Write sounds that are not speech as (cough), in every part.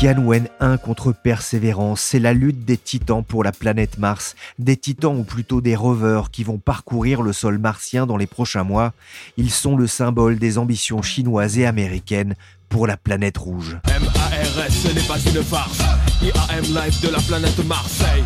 Tianwen 1 contre Persévérance, c'est la lutte des titans pour la planète Mars, des titans ou plutôt des rovers qui vont parcourir le sol martien dans les prochains mois. Ils sont le symbole des ambitions chinoises et américaines pour la planète rouge. MARS, n'est pas une farce. IAM Live de la planète Marseille.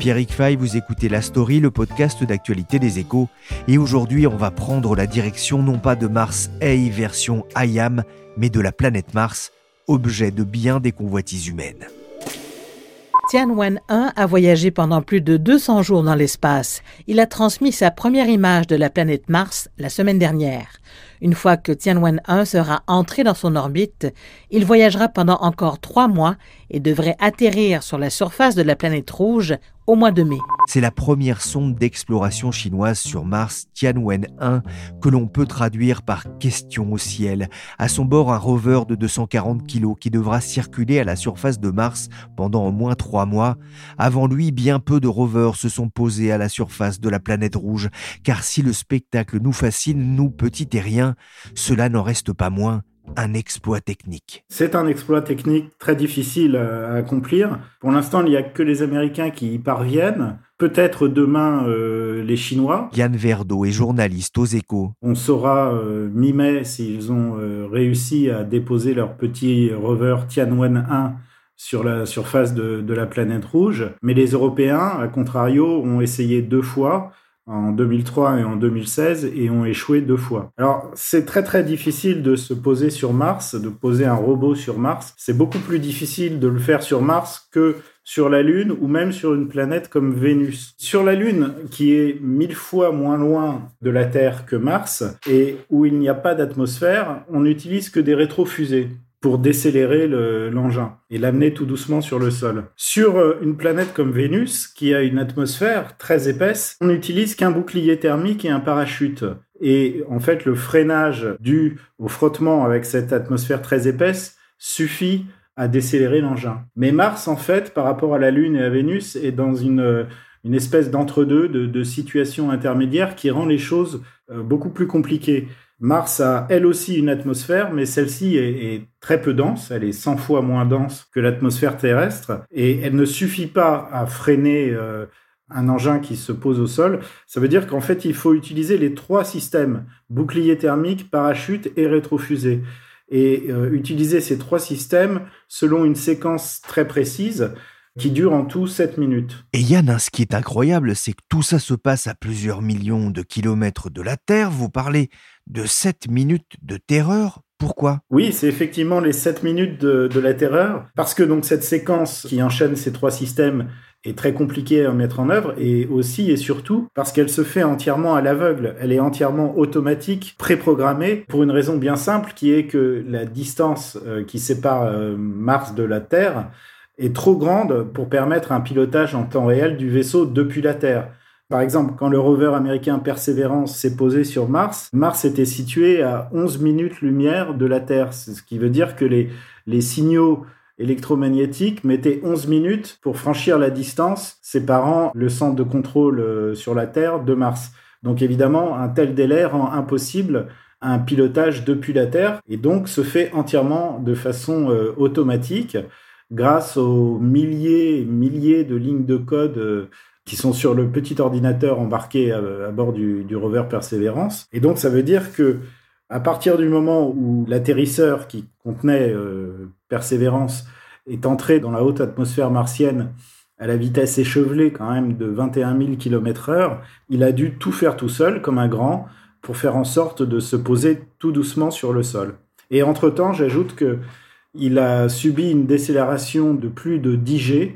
Pierrick Fay, vous écoutez La Story, le podcast d'actualité des échos. Et aujourd'hui, on va prendre la direction non pas de Mars A version IAM, mais de la planète Mars, objet de bien des convoitises humaines. Tianwen 1 a voyagé pendant plus de 200 jours dans l'espace. Il a transmis sa première image de la planète Mars la semaine dernière. Une fois que Tianwen 1 sera entré dans son orbite, il voyagera pendant encore trois mois et devrait atterrir sur la surface de la planète rouge au mois de mai. C'est la première sonde d'exploration chinoise sur Mars, Tianwen 1, que l'on peut traduire par question au ciel. À son bord, un rover de 240 kg qui devra circuler à la surface de Mars pendant au moins trois mois. Avant lui, bien peu de rovers se sont posés à la surface de la planète rouge, car si le spectacle nous fascine, nous, petits terriens, cela n'en reste pas moins un exploit technique. C'est un exploit technique très difficile à accomplir. Pour l'instant, il n'y a que les Américains qui y parviennent. Peut-être demain euh, les Chinois. Yann Verdeau est journaliste aux échos. On saura euh, mi-mai s'ils ont euh, réussi à déposer leur petit rover Tianwen 1 sur la surface de, de la planète rouge. Mais les Européens, à contrario, ont essayé deux fois en 2003 et en 2016 et ont échoué deux fois. Alors c'est très très difficile de se poser sur Mars, de poser un robot sur Mars. C'est beaucoup plus difficile de le faire sur Mars que sur la Lune ou même sur une planète comme Vénus. Sur la Lune, qui est mille fois moins loin de la Terre que Mars et où il n'y a pas d'atmosphère, on n'utilise que des rétrofusées pour décélérer l'engin et l'amener tout doucement sur le sol. Sur euh, une planète comme Vénus, qui a une atmosphère très épaisse, on n'utilise qu'un bouclier thermique et un parachute. Et en fait, le freinage dû au frottement avec cette atmosphère très épaisse suffit à décélérer l'engin. Mais Mars, en fait, par rapport à la Lune et à Vénus, est dans une, une espèce d'entre-deux, de, de situation intermédiaire qui rend les choses euh, beaucoup plus compliquées. Mars a elle aussi une atmosphère, mais celle-ci est, très peu dense, elle est 100 fois moins dense que l'atmosphère terrestre, et elle ne suffit pas à freiner euh, un engin qui se pose au sol. Ça veut dire qu'en fait, il faut utiliser les trois systèmes, bouclier thermique, parachute et rétrofusée. Et euh, utiliser ces trois systèmes selon une séquence très précise qui dure en tout 7 minutes. Et Yann, ce qui est incroyable, c'est que tout ça se passe à plusieurs millions de kilomètres de la Terre. Vous parlez de 7 minutes de terreur. Pourquoi? Oui, c'est effectivement les 7 minutes de, de, la terreur, parce que donc cette séquence qui enchaîne ces trois systèmes est très compliquée à mettre en œuvre, et aussi et surtout parce qu'elle se fait entièrement à l'aveugle. Elle est entièrement automatique, préprogrammée, pour une raison bien simple, qui est que la distance euh, qui sépare euh, Mars de la Terre est trop grande pour permettre un pilotage en temps réel du vaisseau depuis la Terre. Par exemple, quand le rover américain Perseverance s'est posé sur Mars, Mars était situé à 11 minutes lumière de la Terre, ce qui veut dire que les, les signaux électromagnétiques mettaient 11 minutes pour franchir la distance séparant le centre de contrôle euh, sur la Terre de Mars. Donc évidemment, un tel délai rend impossible un pilotage depuis la Terre et donc se fait entièrement de façon euh, automatique grâce aux milliers et milliers de lignes de code euh, qui sont sur le petit ordinateur embarqué à, bord du, rover Perseverance. Et donc, ça veut dire que à partir du moment où l'atterrisseur qui contenait euh, Perseverance est entré dans la haute atmosphère martienne à la vitesse échevelée quand même de 21 000 km heure, il a dû tout faire tout seul, comme un grand, pour faire en sorte de se poser tout doucement sur le sol. Et entre-temps, j'ajoute que il a subi une décélération de plus de 10 G,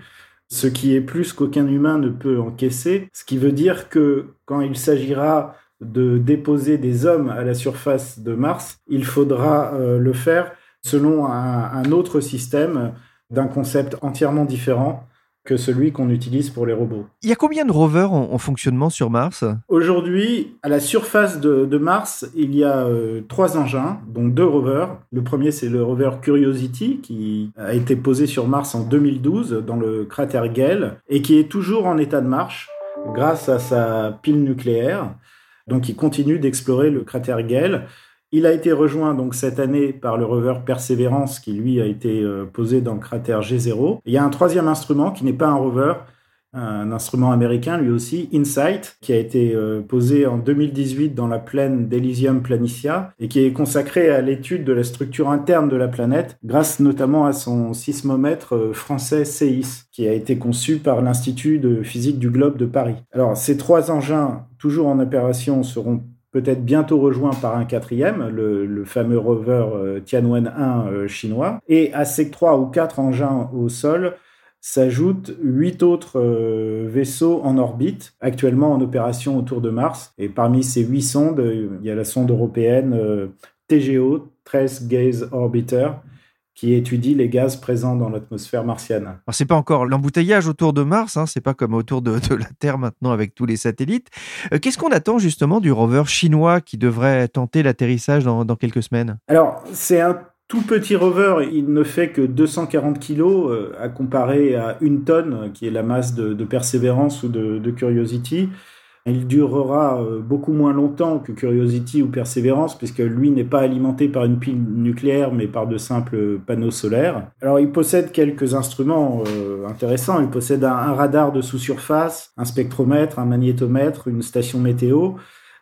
ce qui est plus qu'aucun humain ne peut encaisser, ce qui veut dire que quand il s'agira de déposer des hommes à la surface de Mars, il faudra euh, le faire selon un autre système d'un concept entièrement différent que celui qu'on utilise pour les robots. Il y a combien de rovers en, fonctionnement sur Mars? Aujourd'hui, à la surface de, Mars, il y a euh, trois engins, dont deux rovers. Le premier, c'est le rover Curiosity, qui a été posé sur Mars en 2012 dans le cratère Gale et qui est toujours en état de marche grâce à sa pile nucléaire. Donc, il continue d'explorer le cratère Gale. Il a été rejoint donc cette année par le rover Perseverance qui lui a été euh, posé dans le cratère G0. Il y a un troisième instrument qui n'est pas un rover, un instrument américain lui aussi, InSight, qui a été euh, posé en 2018 dans la plaine d'Elysium Planitia et qui est consacré à l'étude de la structure interne de la planète grâce notamment à son sismomètre euh, français CEIS qui a été conçu par l'Institut de physique du globe de Paris. Alors ces trois engins toujours en opération seront peut-être bientôt rejoint par un quatrième, le, fameux rover euh, Tianwen 1 euh, chinois. Et à ces trois ou quatre engins au sol s'ajoutent huit autres euh, vaisseaux en orbite, actuellement en opération autour de Mars. Et parmi ces huit sondes, il y a la sonde européenne TGO, Trace Gaze Orbiter, qui étudie les gaz présents dans l'atmosphère martienne. Alors c'est pas encore l'embouteillage autour de Mars, hein, c'est pas comme autour de, la Terre maintenant avec tous les satellites. Euh, qu'est-ce qu'on attend justement du rover chinois qui devrait tenter l'atterrissage dans, quelques semaines? Alors c'est un tout petit rover, il ne fait que 240 kilos euh, à comparer à une tonne qui est la masse de, Perseverance ou de, de Curiosity. Il durera euh, beaucoup moins longtemps que Curiosity ou Perseverance, puisque lui n'est pas alimenté par une pile nucléaire, mais par de simples panneaux solaires. Alors il possède quelques instruments euh, intéressants. Il possède un radar de sous-surface, un spectromètre, un magnétomètre, une station météo.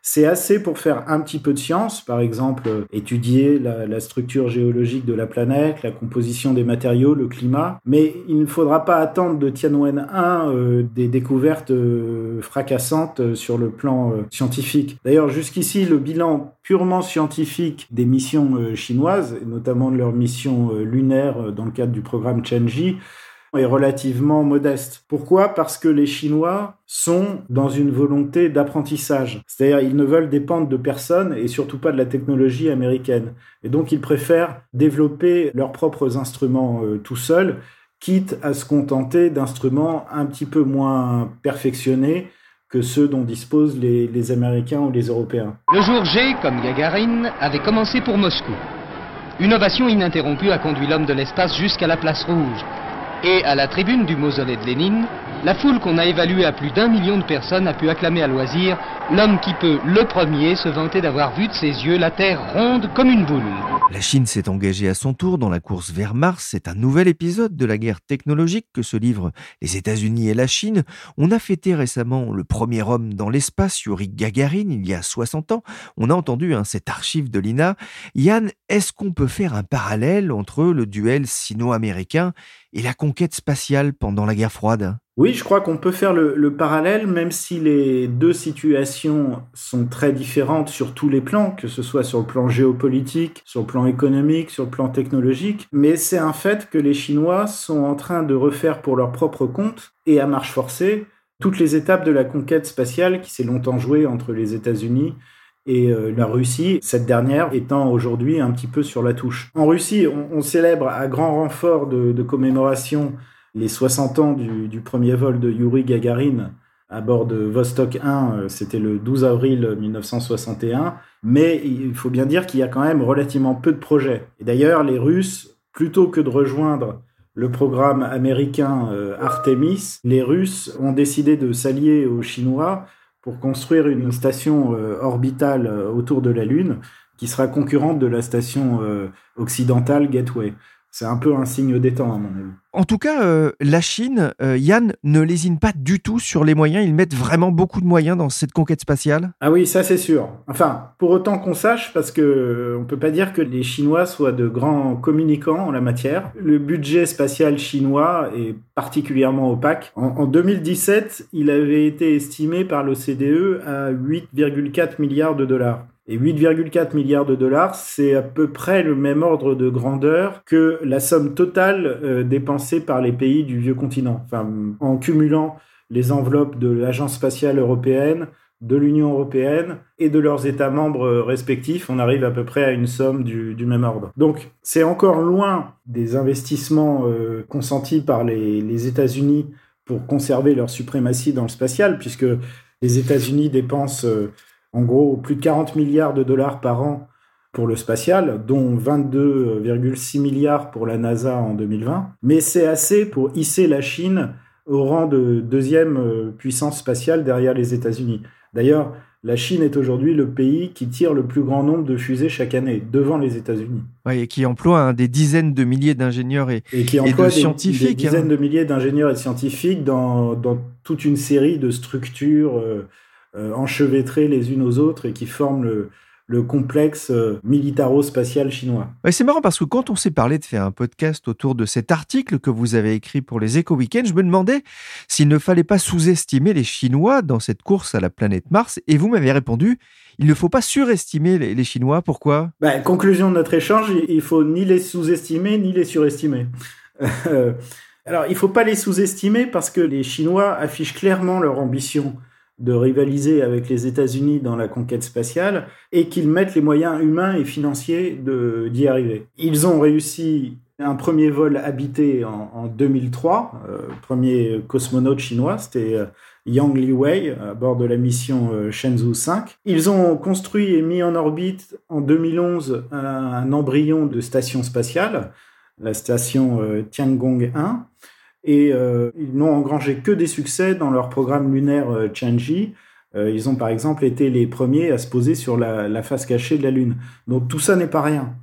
C'est assez pour faire un petit peu de science, par exemple étudier la, structure géologique de la planète, la composition des matériaux, le climat, mais il ne faudra pas attendre de Tianwen 1 euh, des découvertes euh, fracassantes euh, sur le plan scientifique. D'ailleurs, jusqu'ici, le bilan purement scientifique des missions chinoises, et notamment de leur mission lunaire dans le cadre du programme Chenji, est relativement modeste. Pourquoi? Parce que les Chinois sont dans une volonté d'apprentissage. C'est-à-dire ils ne veulent dépendre de personne et surtout pas de la technologie américaine. Et donc ils préfèrent développer leurs propres instruments euh, tout seuls, quitte à se contenter d'instruments un petit peu moins perfectionnés que ceux dont disposent les, les Américains ou les Européens. Le jour G, comme Gagarin, avait commencé pour Moscou. Une ovation ininterrompue a conduit l'homme de l'espace jusqu'à la place rouge, et à la tribune du mausolée de Lénine, la foule qu'on a évaluée à plus d'un million de personnes a pu acclamer à loisir l'homme qui peut, le premier, se vanter d'avoir vu de ses yeux la Terre ronde comme une boule. La Chine s'est engagée à son tour dans la course vers Mars. C'est un nouvel épisode de la guerre technologique que se livrent les États-Unis et la Chine. On a fêté récemment le premier homme dans l'espace, Yuri Gagarin, il y a 60 ans. On a entendu hein, cette archive de l'INA. Yann, est-ce qu'on peut faire un parallèle entre le duel sino-américain et la conquête spatiale pendant la guerre froide? Oui, je crois qu'on peut faire le, parallèle, même si les deux situations sont très différentes sur tous les plans, que ce soit sur le plan géopolitique, sur le plan économique, sur le plan technologique. Mais c'est un fait que les Chinois sont en train de refaire pour leur propre compte et à marche forcée toutes les étapes de la conquête spatiale qui s'est longtemps jouée entre les États-Unis et euh, la Russie, cette dernière étant aujourd'hui un petit peu sur la touche. En Russie, on, célèbre à grand renfort de, de commémoration les 60 ans du, premier vol de Yuri Gagarin à bord de Vostok 1, euh, c'était le 12 avril 1961, mais il faut bien dire qu'il y a quand même relativement peu de projets. Et d'ailleurs, les Russes, plutôt que de rejoindre le programme américain euh, Artemis, les Russes ont décidé de s'allier aux Chinois pour construire une station euh, orbitale autour de la Lune qui sera concurrente de la station occidentale Gateway. C'est un peu un signe des temps, à mon avis. En tout cas, euh, la Chine, euh, Yann, ne lésine pas du tout sur les moyens. Ils mettent vraiment beaucoup de moyens dans cette conquête spatiale. Ah oui, ça c'est sûr. Enfin, pour autant qu'on sache, parce que euh, on peut pas dire que les Chinois soient de grands communicants en la matière. Le budget spatial chinois est particulièrement opaque. En, en 2017, il avait été estimé par l'OCDE à 8,4 milliards de dollars. Et 8,4 milliards de dollars, c'est à peu près le même ordre de grandeur que la somme totale euh, dépensée par les pays du vieux continent. En cumulant les enveloppes de l'Agence spatiale européenne, de l'Union européenne et de leurs États membres euh, respectifs, on arrive à peu près à une somme du, même ordre. Donc c'est encore loin des investissements euh, consentis par les États-Unis pour conserver leur suprématie dans le spatial, puisque les États-Unis dépensent en gros plus de 40 milliards de dollars par an pour le spatial, dont 22,6 milliards pour la NASA en 2020. Mais c'est assez pour hisser la Chine au rang de deuxième euh, puissance spatiale derrière les États-Unis. D'ailleurs, la Chine est aujourd'hui le pays qui tire le plus grand nombre de fusées chaque année, devant les États-Unis. Oui, et qui emploie des dizaines de milliers d'ingénieurs et, et, qui emploie de scientifiques. Des dizaines de milliers d'ingénieurs et scientifiques dans, dans, toute une série de structures euh, enchevêtrées les unes aux autres et qui forment le, le complexe euh, militaro-spatial chinois. c'est marrant parce que quand on s'est parlé de faire un podcast autour de cet article que vous avez écrit pour les Eco Weekends, je me demandais s'il ne fallait pas sous-estimer les Chinois dans cette course à la planète Mars. Et vous m'avez répondu, il ne faut pas surestimer les, Chinois. Pourquoi? Bah, Conclusion de notre échange, il faut ni les sous-estimer ni les surestimer. (laughs) Alors, il ne faut pas les sous-estimer parce que les Chinois affichent clairement leur ambition de rivaliser avec les États-Unis dans la conquête spatiale et qu'ils mettent les moyens humains et financiers d'y arriver. Ils ont réussi un premier vol habité en, 2003, euh, premier cosmonaute chinois, c'était euh, Yang Liwei à bord de la mission euh, Shenzhou 5. Ils ont construit et mis en orbite en 2011 un, un embryon de station spatiale, la station Tiangong 1 et euh, ils n'ont engrangé que des succès dans leur programme lunaire euh, Tianji. Euh, ils ont par exemple été les premiers à se poser sur la, la face cachée de la Lune. Donc tout ça n'est pas rien.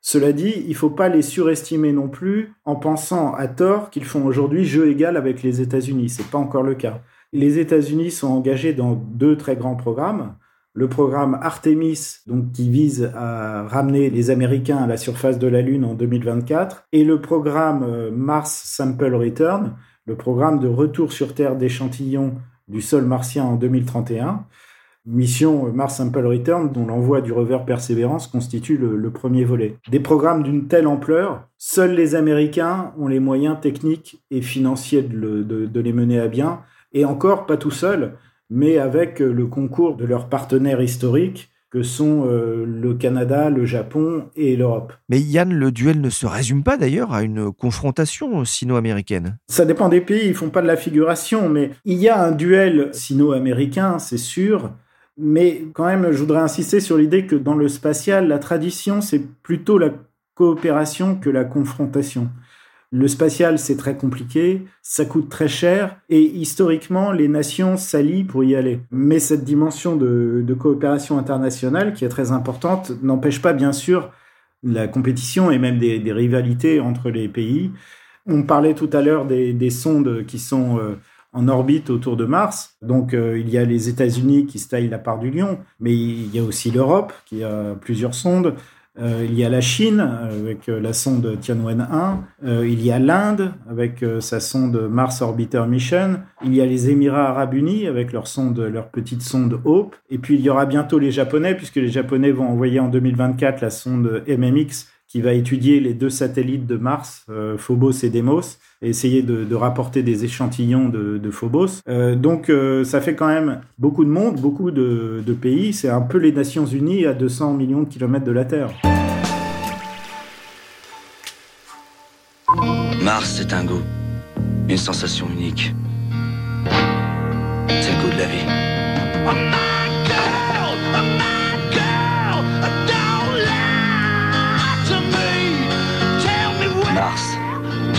Cela dit, il ne faut pas les surestimer non plus en pensant à tort qu'ils font aujourd'hui jeu égal avec les États-Unis. C'est pas encore le cas. Les États-Unis sont engagés dans deux très grands programmes le programme Artemis, qui vise à ramener les Américains à la surface de la Lune en 2024, et le programme euh, Mars Sample Return, le programme de retour sur Terre d'échantillons du sol martien en 2031. Mission Mars Sample Return, dont l'envoi du rover Perseverance constitue le, premier volet. Des programmes d'une telle ampleur, seuls les Américains ont les moyens techniques et financiers de, de les mener à bien, et encore pas tout seuls mais avec euh, le concours de leurs partenaires historiques que sont euh, le Canada, le Japon et l'Europe. Mais Yann, le duel ne se résume pas d'ailleurs à une confrontation sino-américaine. Ça dépend des pays, ils font pas de la figuration, mais il y a un duel sino-américain, c'est sûr. Mais quand même, je voudrais insister sur l'idée que dans le spatial, la tradition, c'est plutôt la coopération que la confrontation. Le spatial, c'est très compliqué, ça coûte très cher, et historiquement, les nations s'allient pour y aller. Mais cette dimension de, coopération internationale, qui est très importante, n'empêche pas, bien sûr, la compétition et même des, rivalités entre les pays. On parlait tout à l'heure des, sondes qui sont euh, en orbite autour de Mars. Donc euh, il y a les États-Unis qui se taillent la part du lion, mais il y a aussi l'Europe qui a plusieurs sondes. Euh, il y a la Chine avec euh, la sonde Tianwen-1. Euh, il y a l'Inde avec sa sonde Mars Orbiter Mission. Il y a les Émirats Arabes Unis avec leur sonde, leur petite sonde Hope. Et puis il y aura bientôt les Japonais puisque les Japonais vont envoyer en 2024 la sonde MMX qui va étudier les deux satellites de Mars, Phobos et Deimos, et essayer de, rapporter des échantillons de, Phobos. donc ça fait quand même beaucoup de monde, beaucoup de, de pays. C'est un peu les Nations Unies à 200 millions de kilomètres de la Terre. Mars, c'est un goût, une sensation unique. C'est le goût de la vie.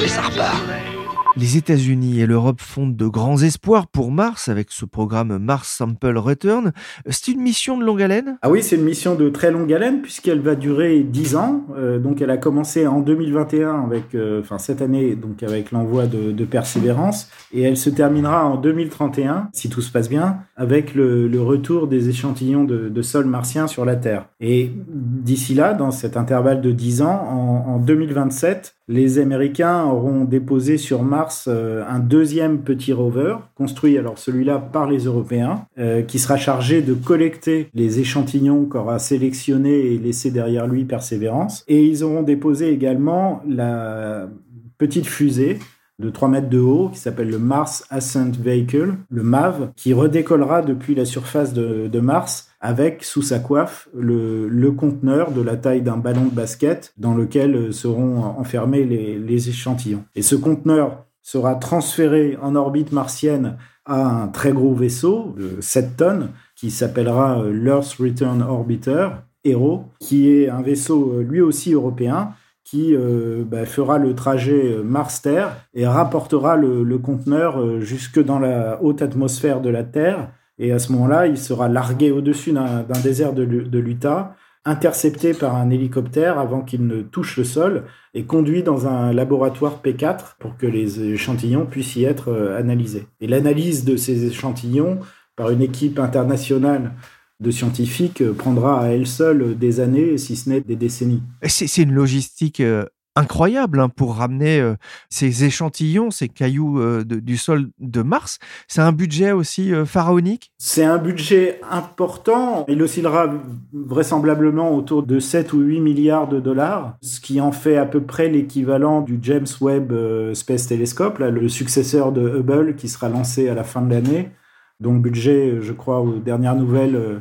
Et ça repart. Les États-Unis et l'Europe fondent de grands espoirs pour Mars avec ce programme Mars Sample Return. C'est une mission de longue haleine? Ah oui, c'est une mission de très longue haleine puisqu'elle va durer 10 ans. Euh, donc elle a commencé en 2021 avec, euh, enfin cette année donc avec l'envoi de, de, Persévérance et elle se terminera en 2031 si tout se passe bien avec le, retour des échantillons de, sol martien sur la Terre. Et d'ici là, dans cet intervalle de 10 ans, en 2027, les Américains auront déposé sur Mars Mars un deuxième petit rover, construit alors celui-là par les Européens, qui sera chargé de collecter les échantillons qu'aura sélectionnés et laissés derrière lui Persévérance. Et ils auront déposé également la petite fusée de 3 mètres de haut qui s'appelle le Mars Ascent Vehicle, le MAV, qui redécollera depuis la surface de, Mars avec sous sa coiffe le, conteneur de la taille d'un ballon de basket dans lequel seront enfermés les échantillons. Et ce conteneur sera transféré en orbite martienne à un très gros vaisseau de 7 tonnes qui s'appellera l'Earth Return Orbiter, HERO, qui est un vaisseau lui aussi européen qui euh, bah, fera le trajet euh, Mars-Terre et rapportera le, conteneur euh, jusque dans la haute atmosphère de la Terre. Et à ce moment-là, il sera largué au-dessus d'un désert de l'Utah, intercepté par un hélicoptère avant qu'il ne touche le sol et conduit dans un laboratoire P4 pour que les échantillons puissent y être analysés. Et l'analyse de ces échantillons par une équipe internationale de scientifiques euh, prendra à elle seule des années, si ce n'est des décennies. C'est une logistique euh, incroyable hein, pour ramener euh, ces échantillons, ces cailloux du sol de Mars. C'est un budget aussi pharaonique? C'est un budget important. Il oscillera vraisemblablement autour de 7 ou 8 milliards de dollars, ce qui en fait à peu près l'équivalent du James Webb Space Telescope, le successeur de Hubble qui sera lancé à la fin de l'année dont le budget, je crois, aux dernières nouvelles, euh,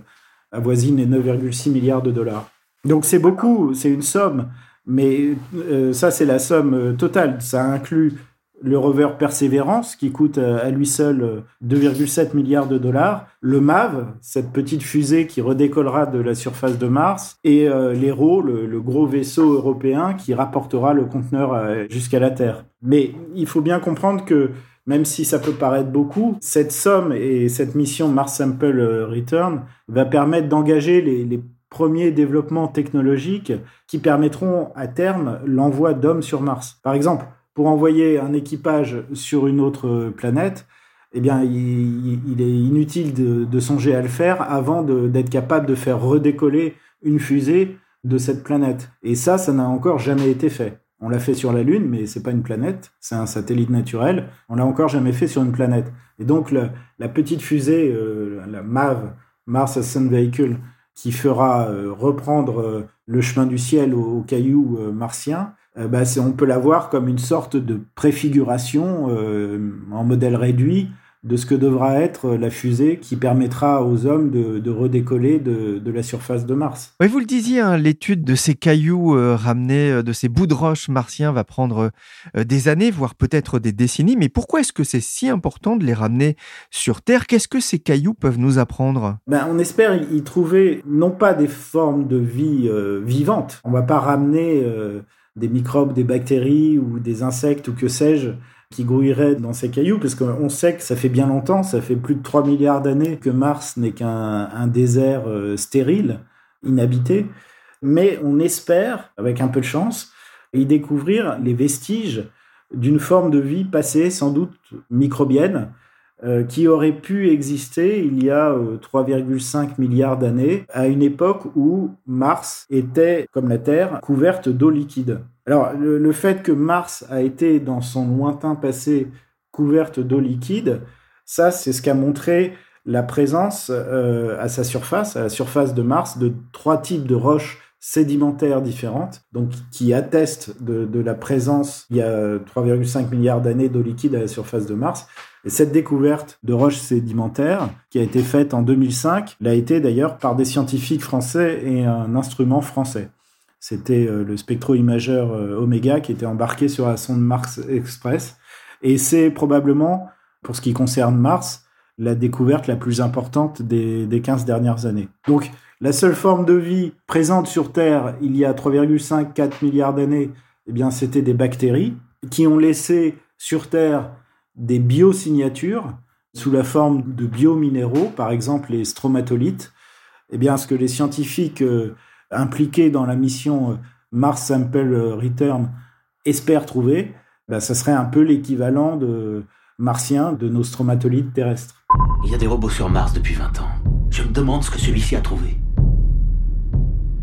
avoisine les 9,6 milliards de dollars. Donc c'est beaucoup, c'est une somme, mais euh, ça c'est la somme euh, totale. Ça inclut le rover Perseverance qui coûte à lui seul 2,7 milliards de dollars, le MAV, cette petite fusée qui redécollera de la surface de Mars, et l'Hero, le, gros vaisseau européen qui rapportera le conteneur jusqu'à la Terre. Mais il faut bien comprendre que même si ça peut paraître beaucoup, cette somme et cette mission Mars Sample euh, Return va permettre d'engager les, premiers développements technologiques qui permettront à terme l'envoi d'hommes sur Mars. Par exemple, pour envoyer un équipage sur une autre planète, eh bien, il, est inutile de, songer à le faire avant d'être capable de faire redécoller une fusée de cette planète. Et ça, ça n'a encore jamais été fait. On l'a fait sur la Lune, mais c'est pas une planète, c'est un satellite naturel. On l'a encore jamais fait sur une planète. Et donc la, petite fusée, euh, la MAV, Mars Ascent Vehicle, qui fera euh, reprendre euh, le chemin du ciel aux, cailloux martiens, bah, on peut la voir comme une sorte de préfiguration en modèle réduit de ce que devra être la fusée qui permettra aux hommes de, redécoller de, la surface de Mars. Oui, vous le disiez, hein, l'étude de ces cailloux euh, ramenés, euh, de ces bouts de roche martiens va prendre euh, des années, voire peut-être des décennies. Mais pourquoi est-ce que c'est si important de les ramener sur Terre? Qu'est-ce que ces cailloux peuvent nous apprendre? Ben, On espère y trouver non pas des formes de vie vivantes. On ne va pas ramener des microbes, des bactéries ou des insectes ou que sais-je qui grouillerait dans ces cailloux, parce qu'on sait que ça fait bien longtemps, ça fait plus de 3 milliards d'années que Mars n'est qu'un désert euh, stérile, inhabité. Mais on espère, avec un peu de chance, y découvrir les vestiges d'une forme de vie passée, sans doute microbienne, euh, qui aurait pu exister il y a 3,5 euh, milliards d'années, à une époque où Mars était, comme la Terre, couverte d'eau liquide. Alors, le, fait que Mars a été, dans son lointain passé, couverte d'eau liquide, ça, c'est ce qu'a montré la présence euh, à sa surface, à la surface de Mars, de trois types de roches sédimentaires différentes, donc qui attestent de, la présence, il y a 3,5 milliards d'années d'eau liquide à la surface de Mars. Et cette découverte de roches sédimentaires, qui a été faite en 2005, l'a été d'ailleurs par des scientifiques français et un instrument français. C'était euh, le spectro-imageur euh, Omega qui était embarqué sur la sonde Mars Express. Et c'est probablement, pour ce qui concerne Mars, la découverte la plus importante des, des 15 dernières années. Donc, la seule forme de vie présente sur Terre il y a 3,5-4 milliards d'années, eh bien, c'était des bactéries qui ont laissé sur Terre des biosignatures sous la forme de biominéraux, par exemple les stromatolites. Eh bien, ce que les scientifiques euh, impliqués dans la mission euh, Mars Sample Return espèrent trouver, ben, ça serait un peu l'équivalent de martien de nos stromatolites terrestres. Il y a des robots sur Mars depuis 20 ans. Je me demande ce que celui-ci a trouvé.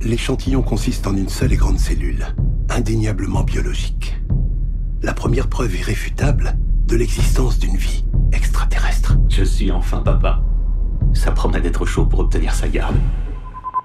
L'échantillon consiste en une seule et grande cellule, indéniablement biologique. la première preuve irréfutable de l'existence d'une vie extraterrestre. Je suis enfin papa. Ça promet d'être chaud pour obtenir sa garde.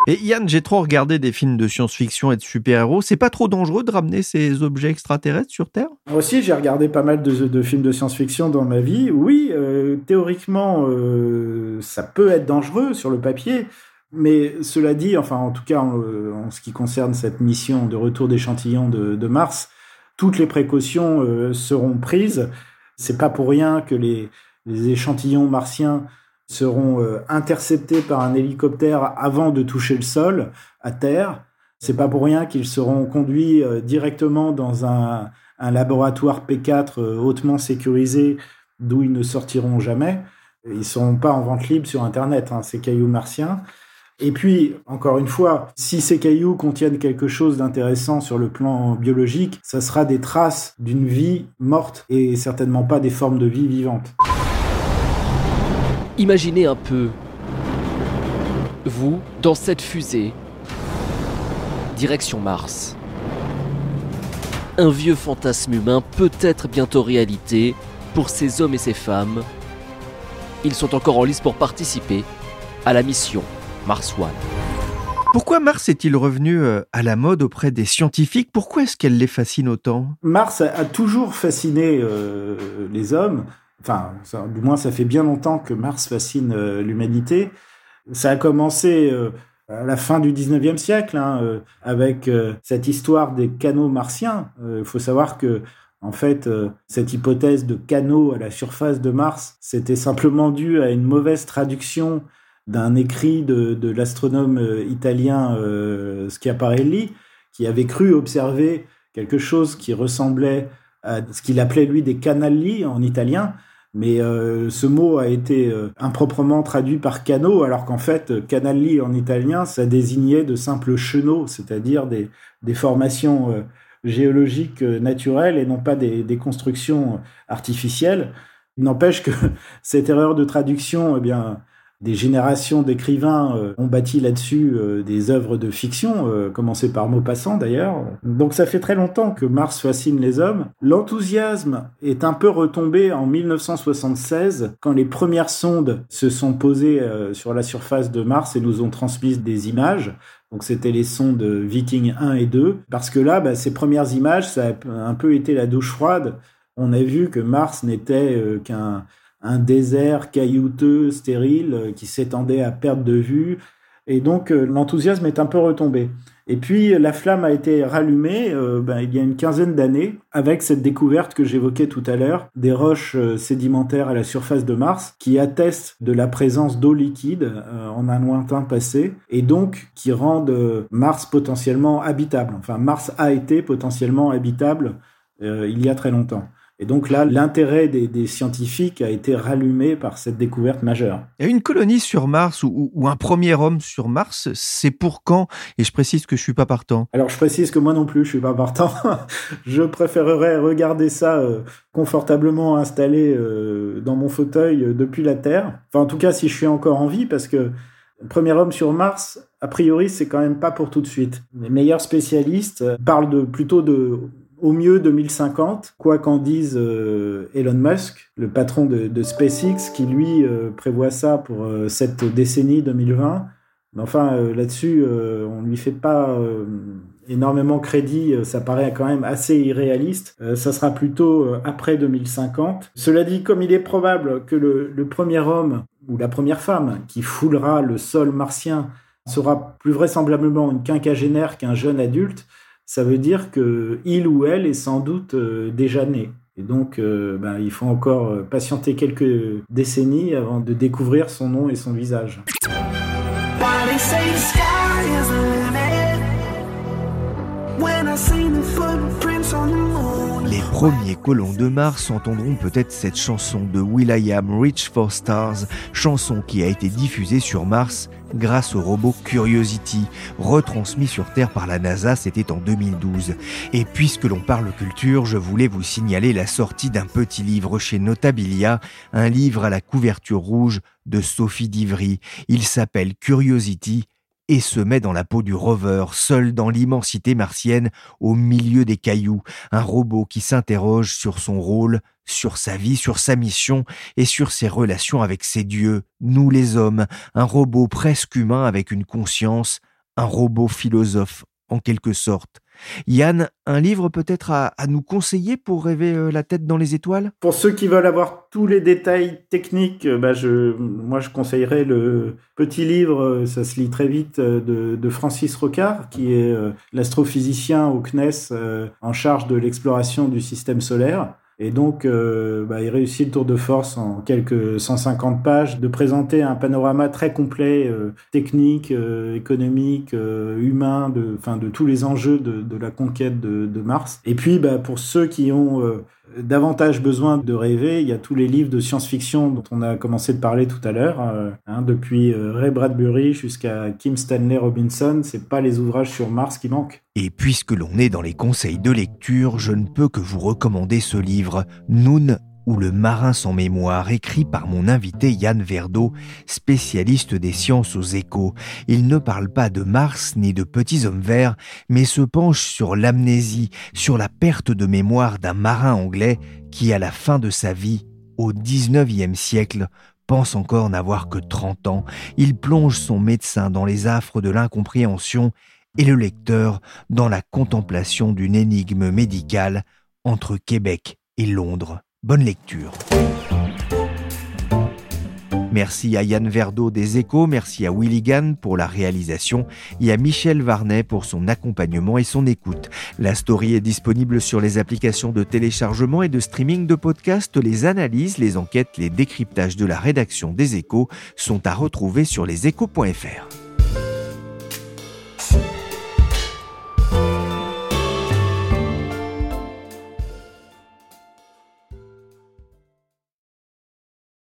Et Yann, j'ai trop regardé des films de science-fiction et de super-héros. C'est pas trop dangereux de ramener ces objets extraterrestres sur Terre? Moi aussi, j'ai regardé pas mal de, films de science-fiction dans ma vie. Oui, euh, théoriquement, euh, ça peut être dangereux sur le papier. Mais cela dit, enfin, en tout cas, en, ce qui concerne cette mission de retour d'échantillons de, Mars, toutes les précautions euh, seront prises. C'est pas pour rien que les, échantillons martiens seront euh, interceptés par un hélicoptère avant de toucher le sol à terre. C'est pas pour rien qu'ils seront conduits euh, directement dans un, laboratoire P4 euh, hautement sécurisé d'où ils ne sortiront jamais. Ils ne seront pas en vente libre sur Internet, hein, ces cailloux martiens. Et puis, encore une fois, si ces cailloux contiennent quelque chose d'intéressant sur le plan biologique, ça sera des traces d'une vie morte et certainement pas des formes de vie vivantes. Imaginez un peu, vous, dans cette fusée, direction Mars. Un vieux fantasme humain peut-être bientôt réalité pour ces hommes et ces femmes. Ils sont encore en lice pour participer à la mission Mars One. Pourquoi Mars est-il revenu euh, à la mode auprès des scientifiques? Pourquoi est-ce qu'elle les fascine autant? Mars a toujours fasciné euh, les hommes. Enfin, du moins, ça fait bien longtemps que Mars fascine euh, l'humanité. Ça a commencé euh, à la fin du 19e siècle, hein, euh, avec cette histoire des canaux martiens. Il faut savoir que, en fait, cette hypothèse de canaux à la surface de Mars, c'était simplement dû à une mauvaise traduction d'un écrit de, l'astronome italien Schiaparelli, qui avait cru observer quelque chose qui ressemblait à ce qu'il appelait lui des canali en italien, mais euh, ce mot a été euh, improprement traduit par canot, alors qu'en fait, euh, canali en italien, ça désignait de simples chenaux, c'est-à-dire des, formations géologiques naturelles et non pas des, des constructions artificielles. N'empêche que (laughs) cette erreur de traduction, eh bien, des générations d'écrivains euh, ont bâti là-dessus euh, des œuvres de fiction, euh, commencées par Maupassant d'ailleurs. Donc ça fait très longtemps que Mars fascine les hommes. L'enthousiasme est un peu retombé en 1976 quand les premières sondes se sont posées sur la surface de Mars et nous ont transmis des images. Donc c'était les sondes Viking 1 et 2. Parce que là, bah, ces premières images, ça a un peu été la douche froide. On a vu que Mars n'était qu'un un désert caillouteux, stérile, euh, qui s'étendait à perte de vue. Et donc euh, l'enthousiasme est un peu retombé. Et puis la flamme a été rallumée euh, ben, il y a une quinzaine d'années avec cette découverte que j'évoquais tout à l'heure des roches sédimentaires à la surface de Mars qui attestent de la présence d'eau liquide en un lointain passé et donc qui rendent Mars potentiellement habitable. Enfin Mars a été potentiellement habitable il y a très longtemps. Et donc là, l'intérêt des, scientifiques a été rallumé par cette découverte majeure. Et une colonie sur Mars ou, un premier homme sur Mars, c'est pour quand? Et je précise que je suis pas partant. Alors je précise que moi non plus, je suis pas partant. (laughs) je préférerais regarder ça euh, confortablement installé euh, dans mon fauteuil euh, depuis la Terre. Enfin, en tout cas, si je suis encore en vie, parce que premier homme sur Mars, a priori, c'est quand même pas pour tout de suite. Les meilleurs spécialistes parlent de, plutôt de au mieux 2050, quoi qu'en dise euh, Elon Musk, le patron de, SpaceX, qui lui euh, prévoit ça pour euh, cette décennie 2020. Mais enfin, là-dessus, on ne lui fait pas énormément crédit, ça paraît quand même assez irréaliste. ça sera plutôt après 2050. Cela dit, comme il est probable que le, le premier homme ou la première femme qui foulera le sol martien sera plus vraisemblablement une quinquagénaire qu'un jeune adulte, ça veut dire que il ou elle est sans doute euh, déjà né. Et donc, euh, ben, il faut encore euh, patienter quelques décennies avant de découvrir son nom et son visage. Les premiers colons de Mars entendront peut-être cette chanson de Will.i.am Reach for Stars, chanson qui a été diffusée sur Mars grâce au robot Curiosity, retransmis sur Terre par la NASA, c'était en 2012. Et puisque l'on parle culture, je voulais vous signaler la sortie d'un petit livre chez Notabilia, un livre à la couverture rouge de Sophie Divry. Il s'appelle Curiosity et se met dans la peau du rover, seul dans l'immensité martienne, au milieu des cailloux, un robot qui s'interroge sur son rôle, sur sa vie, sur sa mission et sur ses relations avec ses dieux, nous les hommes, un robot presque humain avec une conscience, un robot philosophe en quelque sorte. Yann, un livre peut-être à, nous conseiller pour rêver euh, la tête dans les étoiles? Pour ceux qui veulent avoir tous les détails techniques, euh, bah moi je conseillerais le petit livre, euh, ça se lit très vite, de, de Francis Rocard, qui est l'astrophysicien au CNES en charge de l'exploration du système solaire. Et donc, euh, bah, il réussit le tour de force en quelques 150 pages de présenter un panorama très complet, euh, technique, euh, économique, humain, de, enfin, de tous les enjeux de, de la conquête de, de, Mars. Et puis, bah, pour ceux qui ont davantage besoin de rêver, il y a tous les livres de science-fiction dont on a commencé de parler tout à l'heure, euh, hein, depuis euh, Ray Bradbury jusqu'à Kim Stanley Robinson, c'est pas les ouvrages sur Mars qui manquent. Et puisque l'on est dans les conseils de lecture, je ne peux que vous recommander ce livre, Noon ou Le marin sans mémoire, écrit par mon invité Yann Verdeau, spécialiste des sciences aux échos. Il ne parle pas de Mars ni de petits hommes verts, mais se penche sur l'amnésie, sur la perte de mémoire d'un marin anglais qui, à la fin de sa vie, au 19e siècle, pense encore n'avoir que 30 ans. Il plonge son médecin dans les affres de l'incompréhension et le lecteur dans la contemplation d'une énigme médicale entre Québec et Londres. Bonne lecture. Merci à Yann Verdeau des Échos, merci à Willy Gann pour la réalisation et à Michel Varnet pour son accompagnement et son écoute. La story est disponible sur les applications de téléchargement et de streaming de podcasts. Les analyses, les enquêtes, les décryptages de la rédaction des Échos sont à retrouver sur leséchos.fr.